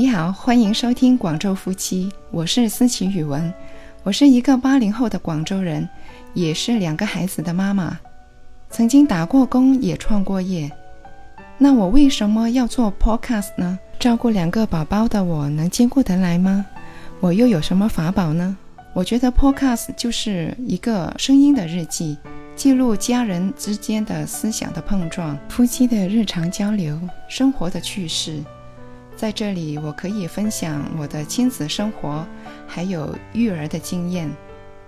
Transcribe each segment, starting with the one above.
你好，欢迎收听广州夫妻，我是思琪语文。我是一个八零后的广州人，也是两个孩子的妈妈，曾经打过工，也创过业。那我为什么要做 podcast 呢？照顾两个宝宝的我能兼顾得来吗？我又有什么法宝呢？我觉得 podcast 就是一个声音的日记，记录家人之间的思想的碰撞，夫妻的日常交流，生活的趣事。在这里，我可以分享我的亲子生活，还有育儿的经验。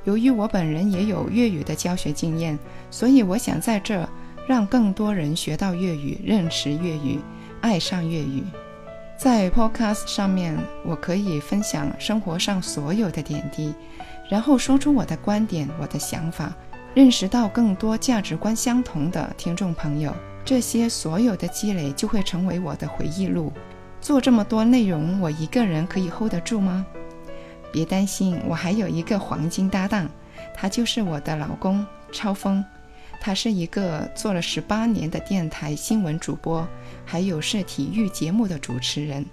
由于我本人也有粤语的教学经验，所以我想在这让更多人学到粤语，认识粤语，爱上粤语。在 Podcast 上面，我可以分享生活上所有的点滴，然后说出我的观点、我的想法，认识到更多价值观相同的听众朋友。这些所有的积累就会成为我的回忆录。做这么多内容，我一个人可以 hold 得住吗？别担心，我还有一个黄金搭档，他就是我的老公超峰。他是一个做了十八年的电台新闻主播，还有是体育节目的主持人。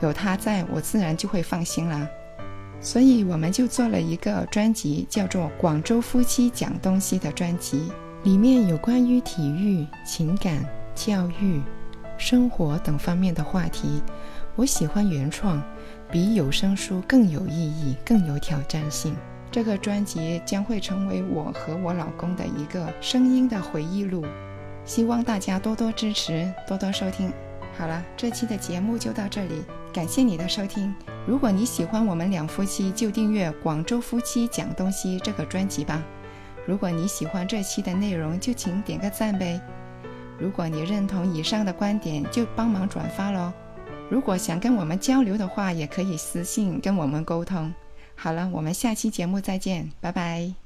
有他在，我自然就会放心啦。所以我们就做了一个专辑，叫做《广州夫妻讲东西》的专辑，里面有关于体育、情感、教育。生活等方面的话题，我喜欢原创，比有声书更有意义、更有挑战性。这个专辑将会成为我和我老公的一个声音的回忆录，希望大家多多支持，多多收听。好了，这期的节目就到这里，感谢你的收听。如果你喜欢我们两夫妻，就订阅《广州夫妻讲东西》这个专辑吧。如果你喜欢这期的内容，就请点个赞呗。如果你认同以上的观点，就帮忙转发喽。如果想跟我们交流的话，也可以私信跟我们沟通。好了，我们下期节目再见，拜拜。